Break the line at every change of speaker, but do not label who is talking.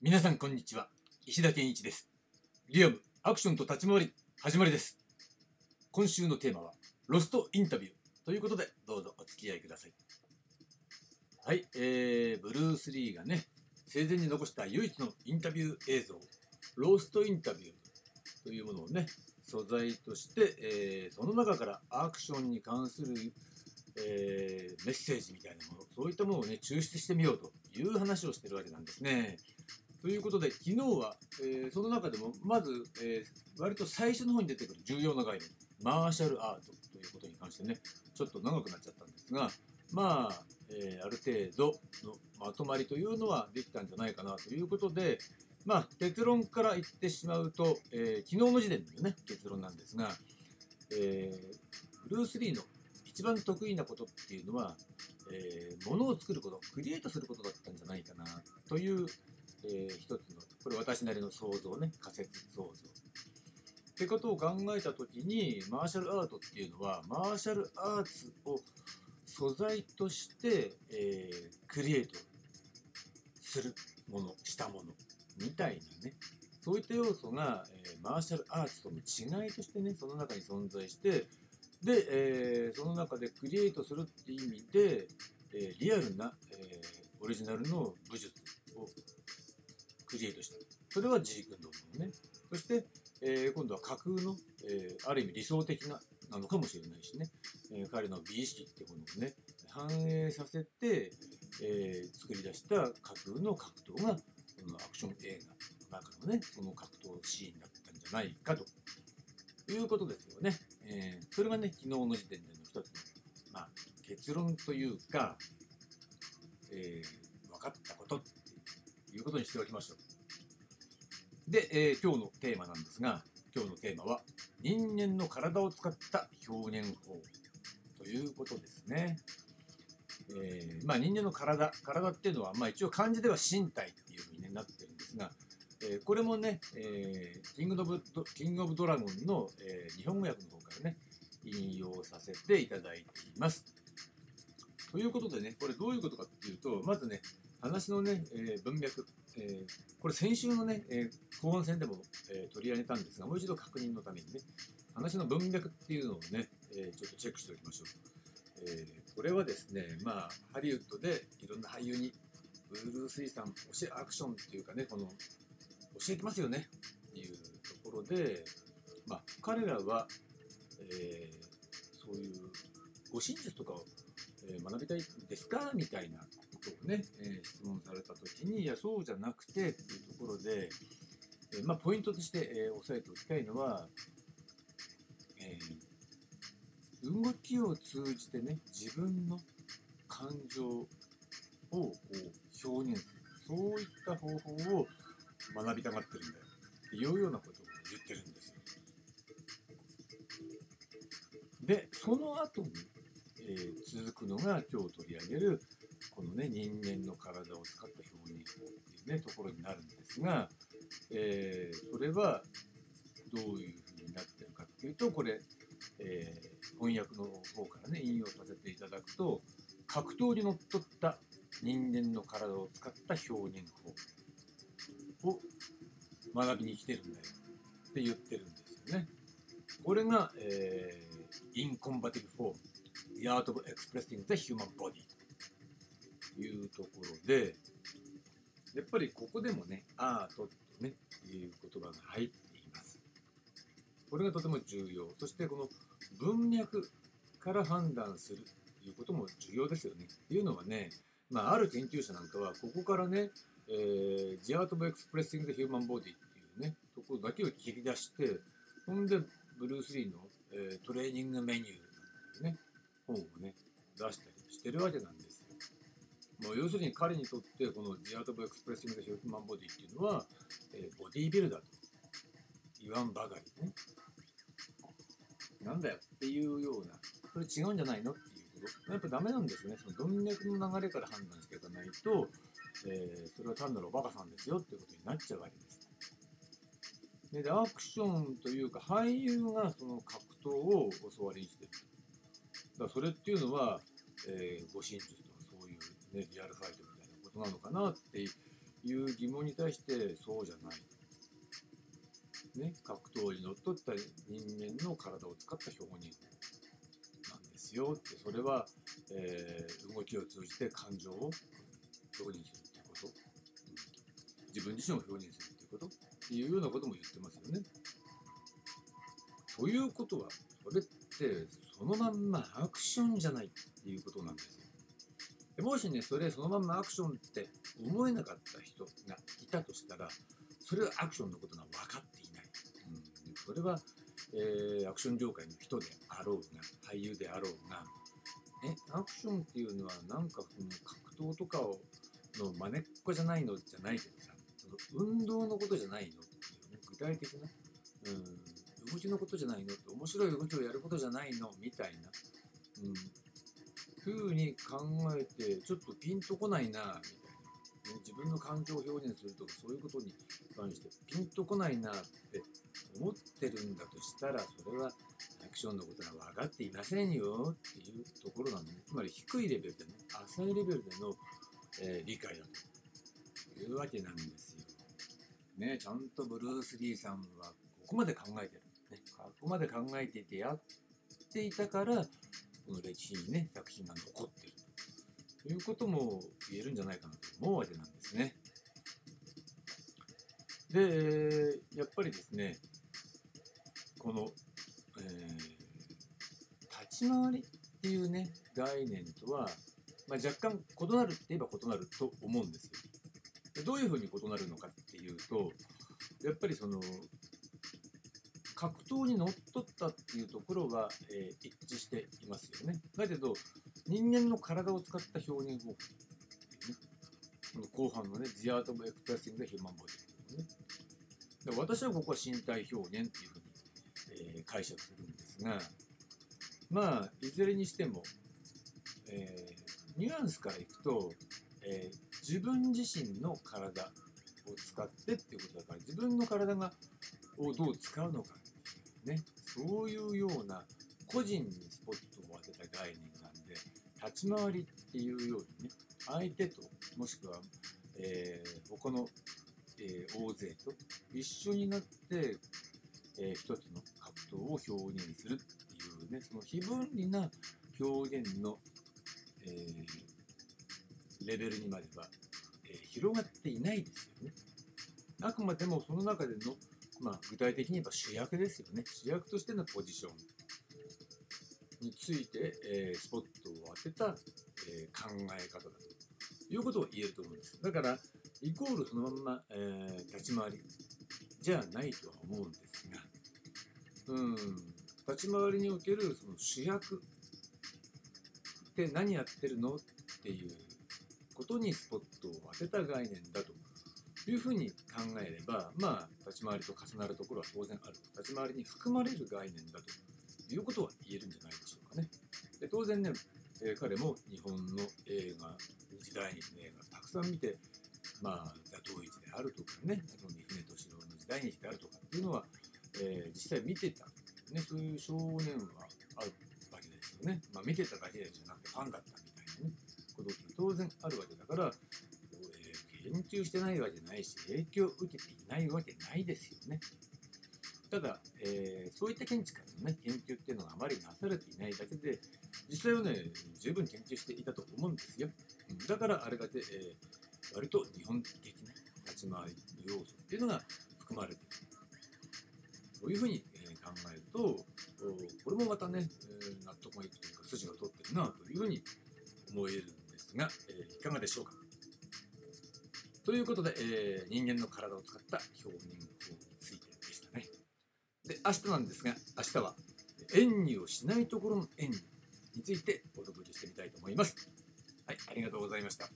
皆さんこんにちは。石田健一です。リアムアクションと立ち回り始まりです。今週のテーマはロストインタビュー。ということでどうぞお付き合いください。はい、えー、ブルース・リーがね生前に残した唯一のインタビュー映像ローストインタビューというものをね素材として、えーその中からアクションに関する、えーメッセージみたいなものそういったものをね抽出してみようという話をしてるわけなんですね。ということで昨日は、えーその中でもまず、えー割と最初の方に出てくる重要な概念マーシャルアートということに関してねちょっと長くなっちゃったんですがまあ、えーある程度のまとまりというのはできたんじゃないかなということでまあ結論から言ってしまうと、え昨日の時点でのね結論なんですが、えーブルース・リーの一番得意なことっていうのは、えー、ものを作ることクリエイトすることだったんじゃないかなという、えー一つのこれ私なりの想像ね。仮説想像。ってことを考えた時にマーシャルアートっていうのはマーシャルアーツを素材として、えークリエイトするものしたものみたいなね。そういった要素が、えーマーシャルアーツとの違いとしてねその中に存在してで、えーその中でクリエイトするっていう意味で、えーリアルな、えオリジナルの武術。クリエイトしたそれはジークンドーのね。そして、えー今度は架空の、えーある意味理想的ななのかもしれないしね、えー彼の美意識っていうものをね反映させて、えー作り出した架空の格闘がこのアクション映画の中のねその格闘シーンだったんじゃないかと。いうことですよね。えーそれがね昨日の時点での一つの、まあ、結論というか、えー分かったこと。っていうことにしておきましょう。で、えー今日のテーマなんですが今日のテーマは人間の体を使った表現法ということですね。えーまあ、人間の体体っていうのは、まあ、一応漢字では身体っていうふうに、ね、なってるんですが、えーこれもね、えーキングオブドキングオブドラゴンの、えー日本語訳の方からね引用させていただいています。ということでねこれどういうことかっていうとまずね話のね、えー文脈、えーこれ先週のね、えー後半戦でも、えー取り上げたんですがもう一度確認のためにね話の文脈っていうのをね、えーちょっとチェックしておきましょう。えーこれはですね、まあ、ハリウッドでいろんな俳優にブルース・リーさん教えアクションっていうかねこの教えてますよねっていうところで、まあ、彼らは、えーそういう護身術とかを、え学びたいですか？みたいなことをね、えー質問された時にいやそうじゃなくてっていうところで、えーまあ、ポイントとして、えー押さえておきたいのは、え動きを通じてね自分の感情をこう表現するそういった方法を学びたがってるんだよっていうようなことを言ってるんです。でその後に、えー続くのが今日取り上げるね人間の体を使った表現法っていうねところになるんですが、えーそれはどういうふうになってるかっていうとこれ、えー翻訳の方からね引用させていただくと格闘にのっとった人間の体を使った表現法を学びに来てるんだよって言ってるんですよね。これが、えー、Incompatible Form The Art of Expressing the Human Body というところでやっぱりここでもねアートとねいう言葉が入っています。これがとても重要。そしてこの文脈から判断するということも重要ですよね。っていうのはね、まあ、ある研究者なんかはここからね、え、The Art of Expressing the Human Body っていうね、ところだけを切り出して、ほんで、ブルース・リーの、えートレーニングメニューなんていうね、本をね、出したりしてるわけなんです。もう要するに彼にとってこの The Art of Expressing the Human Body っていうのは、えーボディービルダーと言わんばかりね。なんだよっていうような、これ違うんじゃないのっていうこと。やっぱダメなんですよね。その文脈の流れから判断していかないと、えーそれは単なるおバカさんですよっていうことになっちゃうわけです。ででアクションというか俳優がその格闘を教わりにしてる。だそれっていうのは、えー、護身術と、ね、リアルファイトみたいなことなのかなっていう疑問に対してそうじゃない。ね、格闘にのっとった人間の体を使った表現なんですよってそれは、えー、動きを通じて感情を表現するっていうこと、自分自身を表現するっていうことっていうようなことも言ってますよね。ということはそれってそのまんまアクションじゃないっていうことなんですよ。もしねそれそのままアクションって思えなかった人がいたとしたらそれはアクションのことが分かっていない。うん、それは、えー、アクション業界の人であろうが俳優であろうがえアクションっていうのはなんかその格闘とかをの真似っこじゃないのじゃないけどさその運動のことじゃないのっていうね具体的な、うん、動きのことじゃないのって面白い動きをやることじゃないのみたいな、うん、ふうに考えてちょっとピンとこないなみたいな、ね、自分の感情を表現するとかそういうことに関してピンとこないなって思ってるんだとしたらそれはアクションのことが分かっていませんよっていうところなのね。つまり低いレベルでね浅いレベルでの、えー、理解だというわけなんですよ。ねちゃんとブルース・リーさんはここまで考えてる、ね、ここまで考えていてやっていたからこの歴史にね作品が残ってるということも言えるんじゃないかなと思うわけなんですね。でやっぱりですねこの、えー、立ち回りっていうね概念とは、まあ、若干異なるって言えば異なると思うんですよ。どういうふうに異なるのかっていうとやっぱりその格闘にのっとったっていうところは、えー、一致していますよね。だけど人間の体を使った表現方法、ね、この後半のね、The Art of Expressing the Human Body、ね、で私はここは身体表現っていうふうにえー、解釈するんですがまあいずれにしても、えー、ニュアンスからいくと、えー、自分自身の体を使ってっていうことだから自分の体がをどう使うのかねそういうような個人にスポットを当てた概念なんで立ち回りっていうようにね相手ともしくは、えー、他の、えー、大勢と一緒になって、えー、一つのことを表現するっていうねその非分離な表現の、えー、レベルにまでは、え、広がっていないですよね。あくまでもその中での、まあ、具体的に言えば主役ですよね。主役としてのポジションについて、えー、スポットを当てた、え考え方だということを言えると思うんです。だから、イコールそのまんま、え立ち回りじゃないとは思うんですが、うん、立ち回りにおけるその主役って何やってるのっていうことにスポットを当てた概念だというふうに考えれば、まあ、立ち回りと重なるところは当然ある立ち回りに含まれる概念だということは言えるんじゃないでしょうかね。で当然ね、えー、彼も日本の映画時代劇の映画たくさん見てまあ、座頭市であるとかね、三船敏郎の時代劇であるとかっていうのは、えー、実際見てた、ね、そういう少年はあるわけですよね。まあ、見てただけじゃなくてファンだったみたいなね、ことって当然あるわけだから、研究してないわけないし、影響を受けていないわけないですよね。ただ、えー、そういった見地からの、ね、研究っていうのがあまりなされていないだけで、実際はね、十分研究していたと思うんですよ。だからあれだけ、えー、割と日本的な立ち回りの要素っていうのが含まれている。そういうふうに、え考えると、これもまたね、納得がいくというか、筋が通ってるなというふうに思えるんですが、えいかがでしょうか？ということで、えー、人間の体を使った表現法についてでしたね。で、明日なんですが、明日は演技をしないところの演技についてお届けしてみたいと思います。はい、ありがとうございました。